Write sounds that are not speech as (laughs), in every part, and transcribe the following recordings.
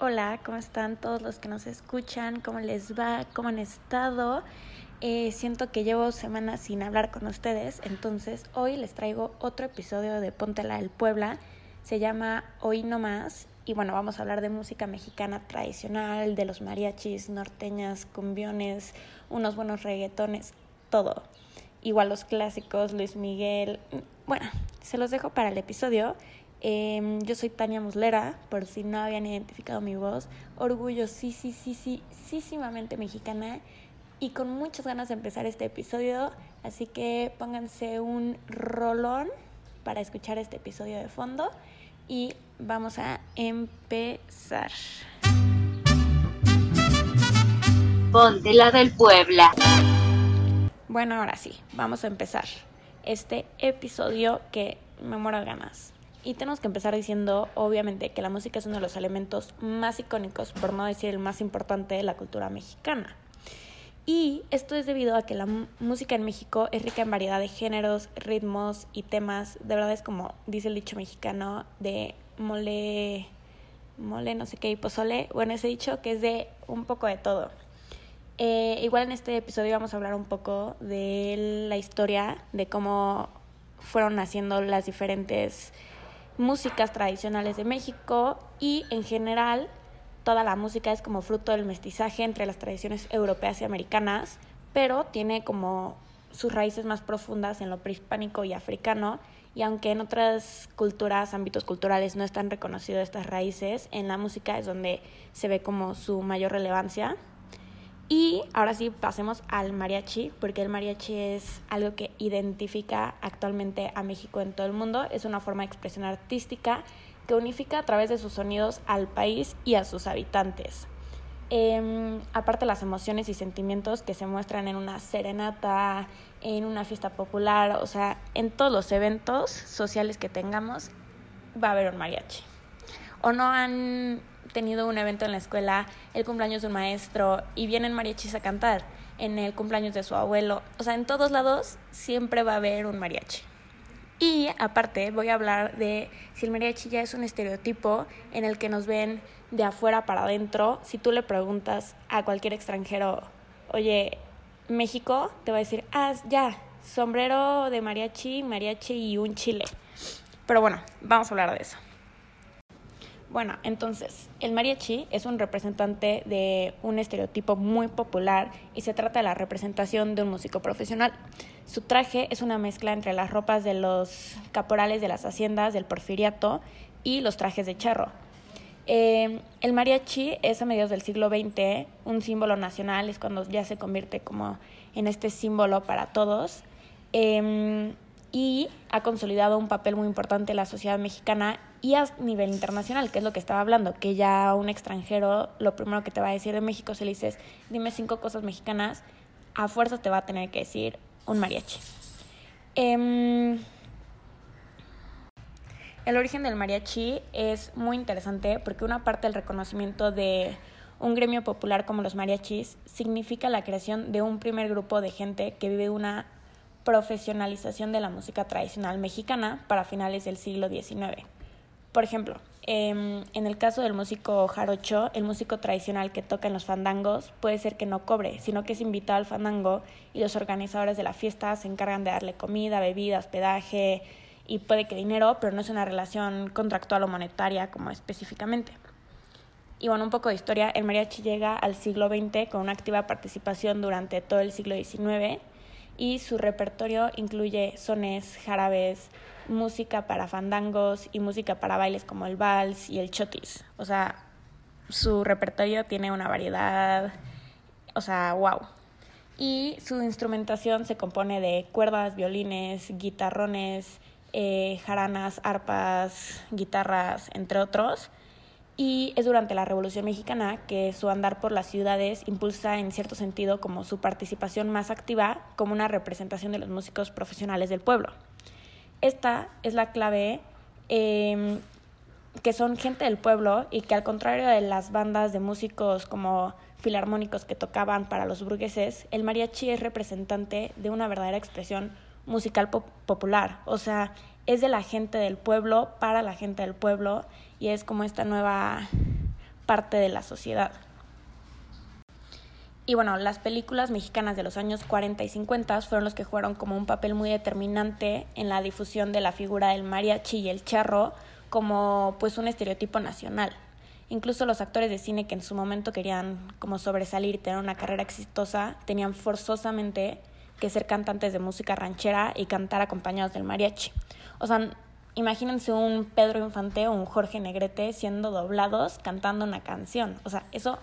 Hola, ¿cómo están todos los que nos escuchan? ¿Cómo les va? ¿Cómo han estado? Eh, siento que llevo semanas sin hablar con ustedes, entonces hoy les traigo otro episodio de Ponte la del Puebla. Se llama Hoy No Más y bueno, vamos a hablar de música mexicana tradicional, de los mariachis, norteñas, cumbiones, unos buenos reggaetones, todo. Igual los clásicos, Luis Miguel. Bueno, se los dejo para el episodio Em, yo soy Tania Muslera, por si no habían identificado mi voz, orgullosísimamente mexicana y con muchas ganas de empezar este episodio, así que pónganse un rolón para escuchar este episodio de fondo y vamos a empezar. Ponte la del Puebla. Bueno, ahora sí, vamos a empezar este episodio que me muero de ganas. Y tenemos que empezar diciendo, obviamente, que la música es uno de los elementos más icónicos, por no decir el más importante de la cultura mexicana. Y esto es debido a que la música en México es rica en variedad de géneros, ritmos y temas. De verdad es como dice el dicho mexicano de mole, mole no sé qué y pozole. Bueno, ese dicho que es de un poco de todo. Eh, igual en este episodio vamos a hablar un poco de la historia, de cómo fueron naciendo las diferentes músicas tradicionales de México y en general toda la música es como fruto del mestizaje entre las tradiciones europeas y americanas, pero tiene como sus raíces más profundas en lo prehispánico y africano, y aunque en otras culturas, ámbitos culturales no están reconocidos estas raíces, en la música es donde se ve como su mayor relevancia. Y ahora sí pasemos al mariachi, porque el mariachi es algo que identifica actualmente a México en todo el mundo. Es una forma de expresión artística que unifica a través de sus sonidos al país y a sus habitantes. Eh, aparte las emociones y sentimientos que se muestran en una serenata, en una fiesta popular, o sea, en todos los eventos sociales que tengamos, va a haber un mariachi. O no han tenido un evento en la escuela, el cumpleaños de un maestro y vienen mariachis a cantar en el cumpleaños de su abuelo. O sea, en todos lados siempre va a haber un mariachi. Y aparte voy a hablar de si el mariachi ya es un estereotipo en el que nos ven de afuera para adentro. Si tú le preguntas a cualquier extranjero, oye, México, te va a decir, ah, ya, sombrero de mariachi, mariachi y un chile. Pero bueno, vamos a hablar de eso. Bueno, entonces, el mariachi es un representante de un estereotipo muy popular y se trata de la representación de un músico profesional. Su traje es una mezcla entre las ropas de los caporales de las haciendas del porfiriato y los trajes de charro. Eh, el mariachi es a mediados del siglo XX un símbolo nacional, es cuando ya se convierte como en este símbolo para todos. Em, ha consolidado un papel muy importante en la sociedad mexicana y a nivel internacional, que es lo que estaba hablando, que ya un extranjero lo primero que te va a decir de México, si le dices, dime cinco cosas mexicanas, a fuerza te va a tener que decir un mariachi. Em, el origen del mariachi es muy interesante porque una parte del reconocimiento de un gremio popular como los mariachis significa la creación de un primer grupo de gente que vive una profesionalización de la música tradicional mexicana para finales del siglo XIX. Por ejemplo, em, en el caso del músico jarocho, el músico tradicional que toca en los fandangos puede ser que no cobre, sino que es invitado al fandango y los organizadores de la fiesta se encargan de darle comida, bebida, hospedaje y puede que dinero, pero no es una relación contractual o monetaria como específicamente. Y bueno, un poco de historia, el mariachi llega al siglo XX con una activa participación durante todo el siglo XIX y su repertorio incluye sones, jarabes, música para fandangos y música para bailes como el vals y el chotis. O sea, su repertorio tiene una variedad, o sea, wow. Y su instrumentación se compone de cuerdas, violines, guitarrones, eh, jaranas, arpas, guitarras, entre otros y es durante la Revolución Mexicana que su andar por las ciudades impulsa en cierto sentido como su participación más activa como una representación de los músicos profesionales del pueblo. Esta es la clave em, que son gente del pueblo y que al contrario de las bandas de músicos como filarmónicos que tocaban para los burgueses, el mariachi es representante de una verdadera expresión musical popular, o sea, es de la gente del pueblo para la gente del pueblo y es como esta nueva parte de la sociedad. Y bueno, las películas mexicanas de los años 40 y 50 fueron los que jugaron como un papel muy determinante en la difusión de la figura del mariachi y el charro como pues un estereotipo nacional. Incluso los actores de cine que en su momento querían como sobresalir tener una carrera exitosa, tenían forzosamente que ser cantantes de música ranchera y cantar acompañados del mariachi. O sea, imagínense un Pedro Infante o un Jorge Negrete siendo doblados cantando una canción. O sea, eso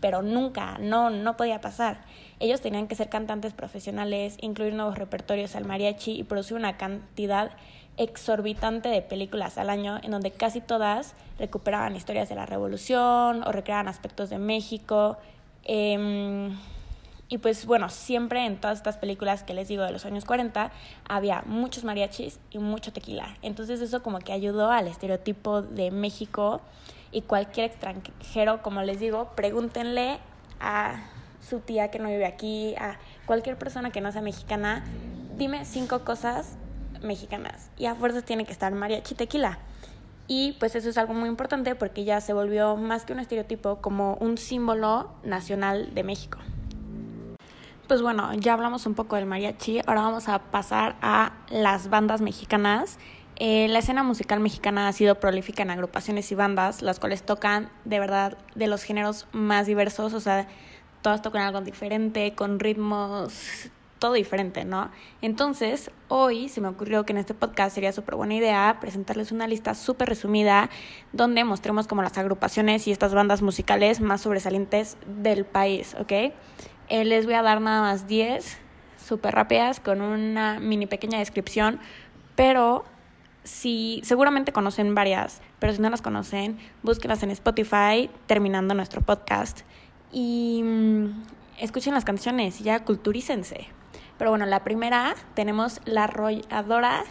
pero nunca, no, no podía pasar. Ellos tenían que ser cantantes profesionales, incluir nuevos repertorios al mariachi y producir una cantidad exorbitante de películas al año en donde casi todas recuperaban historias de la revolución o recreaban aspectos de México. Em, y pues bueno, siempre en todas estas películas que les digo de los años 40 había muchos mariachis y mucho tequila. Entonces eso como que ayudó al estereotipo de México y cualquier extranjero, como les digo, pregúntenle a su tía que no vive aquí, a cualquier persona que no sea mexicana, dime cinco cosas mexicanas y a fuerzas tiene que estar mariachi tequila. Y pues eso es algo muy importante porque ya se volvió más que un estereotipo como un símbolo nacional de México. Pues bueno, ya hablamos un poco del mariachi, ahora vamos a pasar a las bandas mexicanas eh, la escena musical mexicana ha sido prolífica en agrupaciones y bandas, las cuales tocan de verdad de los géneros más diversos, o sea, todas tocan algo diferente, con ritmos, todo diferente, ¿no? Entonces, hoy se me ocurrió que en este podcast sería súper buena idea presentarles una lista súper resumida donde mostremos como las agrupaciones y estas bandas musicales más sobresalientes del país, ¿ok? Eh, les voy a dar nada más 10 súper rápidas con una mini pequeña descripción, pero si seguramente conocen varias, pero si no las conocen, búsquenlas en Spotify terminando nuestro podcast y mm, escuchen las canciones y ya culturícense. Pero bueno, la primera tenemos La Arrolladora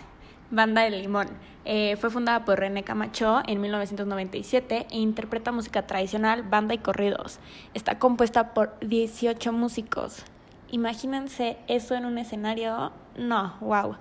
Banda del Limón. Eh, fue fundada por René Camacho en 1997 e interpreta música tradicional, banda y corridos. Está compuesta por 18 músicos. Imagínense eso en un escenario. No, wow.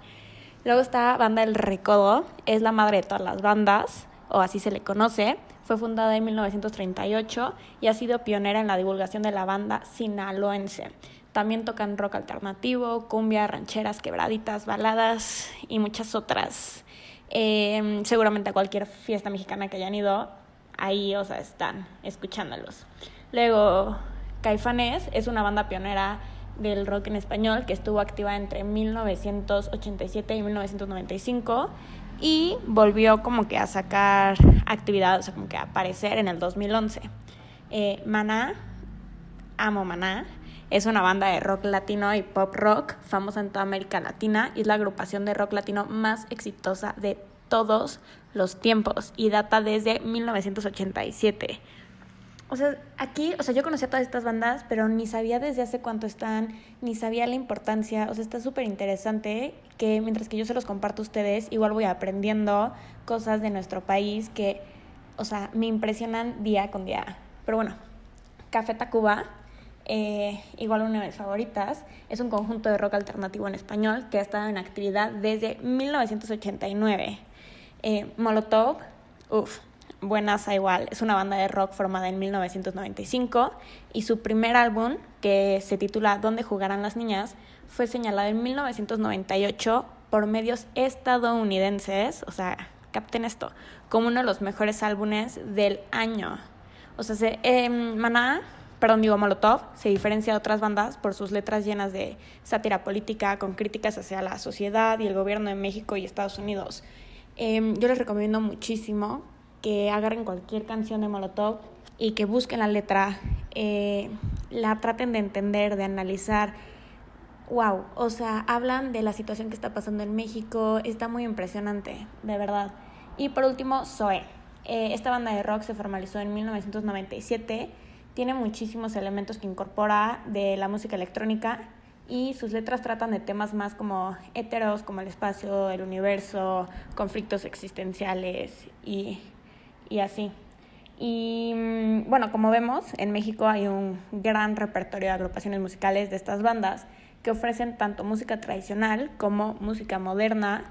Luego está Banda El Recodo, es la madre de todas las bandas, o así se le conoce. Fue fundada en 1938 y ha sido pionera en la divulgación de la banda sinaloense. También tocan rock alternativo, cumbia, rancheras, quebraditas, baladas y muchas otras. Em, seguramente a cualquier fiesta mexicana que hayan ido, ahí, o sea, están escuchándolos. Luego, Caifanes es una banda pionera del rock en español que estuvo activa entre 1987 y 1995 y volvió como que a sacar actividad, o sea, como que a aparecer en el 2011. Eh, Maná, amo Maná, es una banda de rock latino y pop rock famosa en toda América Latina y es la agrupación de rock latino más exitosa de todos los tiempos y data desde 1987. O sea, aquí, o sea, yo conocía todas estas bandas, pero ni sabía desde hace cuánto están, ni sabía la importancia. O sea, está súper interesante que mientras que yo se los comparto a ustedes, igual voy aprendiendo cosas de nuestro país que, o sea, me impresionan día con día. Pero bueno, Café Tacuba, eh, igual una de mis favoritas, es un conjunto de rock alternativo en español que ha estado en actividad desde 1989. Eh, Molotov, uff, Buenas a igual. Es una banda de rock formada en 1995 y su primer álbum, que se titula ¿Dónde jugarán las niñas?, fue señalado en 1998 por medios estadounidenses, o sea, capten esto, como uno de los mejores álbumes del año. O sea, se, eh, Maná, perdón, digo Molotov, se diferencia de otras bandas por sus letras llenas de sátira política, con críticas hacia la sociedad y el gobierno de México y Estados Unidos. Em, yo les recomiendo muchísimo que agarren cualquier canción de Molotov y que busquen la letra, eh, la traten de entender, de analizar. Wow, o sea, hablan de la situación que está pasando en México, está muy impresionante, de verdad. Y por último, Zoe. Eh, esta banda de rock se formalizó en 1997, tiene muchísimos elementos que incorpora de la música electrónica y sus letras tratan de temas más como heteros, como el espacio, el universo, conflictos existenciales y y así. Y mm, bueno, como vemos, en México hay un gran repertorio de agrupaciones musicales de estas bandas que ofrecen tanto música tradicional como música moderna.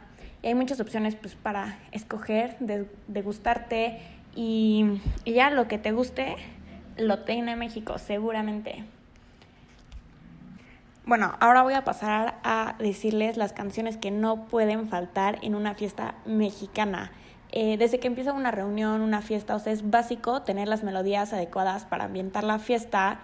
Y hay muchas opciones pues, para escoger, degustarte y, y ya lo que te guste lo tiene México, seguramente. Bueno, ahora voy a pasar a decirles las canciones que no pueden faltar en una fiesta mexicana. Eh, desde que empieza una reunión, una fiesta, o sea, es básico tener las melodías adecuadas para ambientar la fiesta.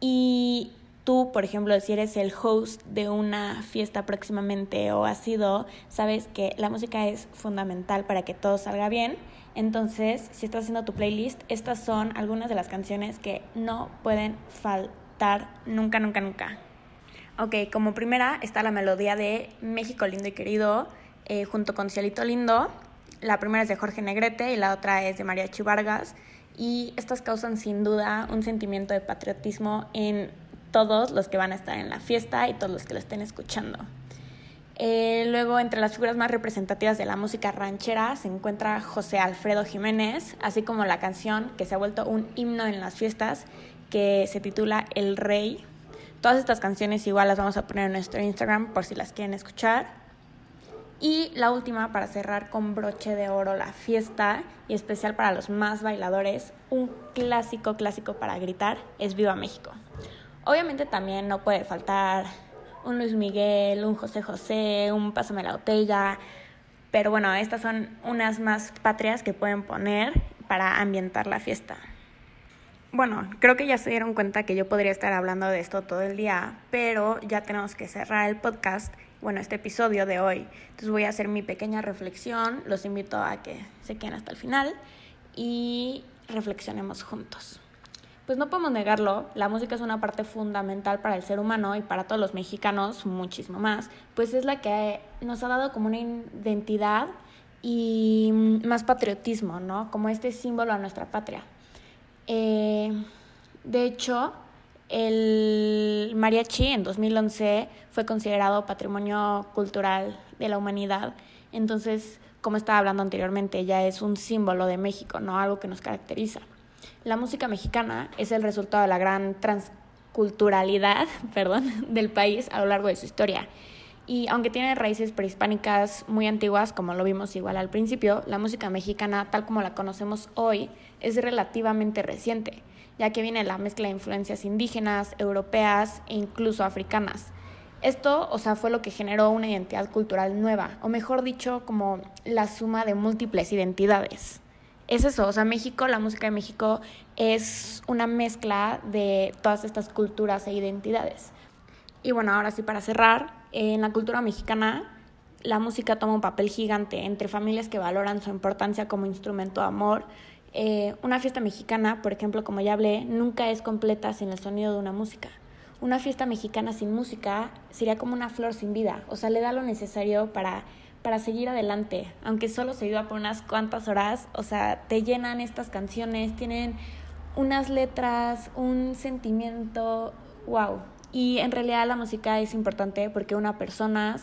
Y tú, por ejemplo, si eres el host de una fiesta próximamente o has sido, sabes que la música es fundamental para que todo salga bien. Entonces, si estás haciendo tu playlist, estas son algunas de las canciones que no pueden faltar nunca, nunca, nunca. Ok, como primera está la melodía de México lindo y querido, eh, junto con Cielito Lindo. La primera es de Jorge Negrete y la otra es de María Vargas. Y estas causan sin duda un sentimiento de patriotismo en todos los que van a estar en la fiesta y todos los que lo estén escuchando. Eh, luego, entre las figuras más representativas de la música ranchera se encuentra José Alfredo Jiménez, así como la canción que se ha vuelto un himno en las fiestas, que se titula El Rey, Todas estas canciones igual las vamos a poner en nuestro Instagram por si las quieren escuchar. Y la última para cerrar con broche de oro la fiesta y especial para los más bailadores, un clásico clásico para gritar es Viva México. Obviamente también no puede faltar un Luis Miguel, un José José, un Pásame la botella, pero bueno, estas son unas más patrias que pueden poner para ambientar la fiesta. Bueno, creo que ya se dieron cuenta que yo podría estar hablando de esto todo el día, pero ya tenemos que cerrar el podcast, bueno, este episodio de hoy. Entonces voy a hacer mi pequeña reflexión, los invito a que se queden hasta el final y reflexionemos juntos. Pues no podemos negarlo, la música es una parte fundamental para el ser humano y para todos los mexicanos, muchísimo más, pues es la que nos ha dado como una identidad y más patriotismo, ¿no? Como este símbolo a nuestra patria. Eh, de hecho, el mariachi en 2011 fue considerado patrimonio cultural de la humanidad. Entonces, como estaba hablando anteriormente, ya es un símbolo de México, no algo que nos caracteriza. La música mexicana es el resultado de la gran transculturalidad (laughs) perdón, del país a lo largo de su historia. Y aunque tiene raíces prehispánicas muy antiguas, como lo vimos igual al principio, la música mexicana, tal como la conocemos hoy, es relativamente reciente, ya que viene la mezcla de influencias indígenas, europeas e incluso africanas. Esto, o sea, fue lo que generó una identidad cultural nueva, o mejor dicho, como la suma de múltiples identidades. Es eso, o sea, México, la música de México es una mezcla de todas estas culturas e identidades. Y bueno, ahora sí, para cerrar, en la cultura mexicana la música toma un papel gigante entre familias que valoran su importancia como instrumento de amor. Eh, una fiesta mexicana, por ejemplo, como ya hablé, nunca es completa sin el sonido de una música. Una fiesta mexicana sin música sería como una flor sin vida, o sea, le da lo necesario para, para seguir adelante, aunque solo se viva por unas cuantas horas, o sea, te llenan estas canciones, tienen unas letras, un sentimiento, wow, y en realidad la música es importante porque una persona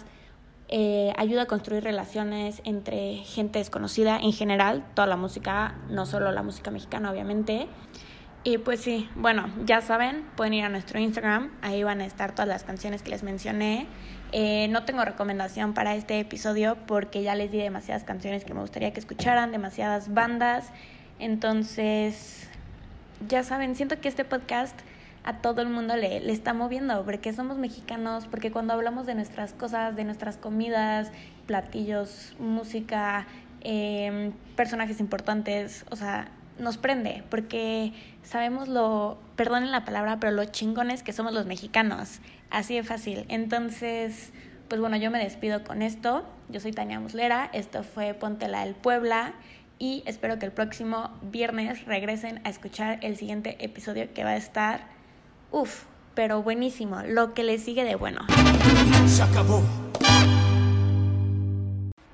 eh, ayuda a construir relaciones entre gente desconocida en general, toda la música, no solo la música mexicana obviamente. Y pues sí, bueno, ya saben, pueden ir a nuestro Instagram, ahí van a estar todas las canciones que les mencioné. Eh, no tengo recomendación para este episodio porque ya les di demasiadas canciones que me gustaría que escucharan, demasiadas bandas. Entonces, ya saben, siento que este podcast a todo el mundo le, le está moviendo, porque somos mexicanos, porque cuando hablamos de nuestras cosas, de nuestras comidas, platillos, música, em, personajes importantes, o sea, nos prende, porque sabemos lo, perdonen la palabra, pero lo chingones que somos los mexicanos, así de fácil. Entonces, pues bueno, yo me despido con esto. Yo soy Tania Muslera, esto fue Ponte la del Puebla y espero que el próximo viernes regresen a escuchar el siguiente episodio que va a estar Uf, pero buenísimo, lo que le sigue de bueno. Se acabó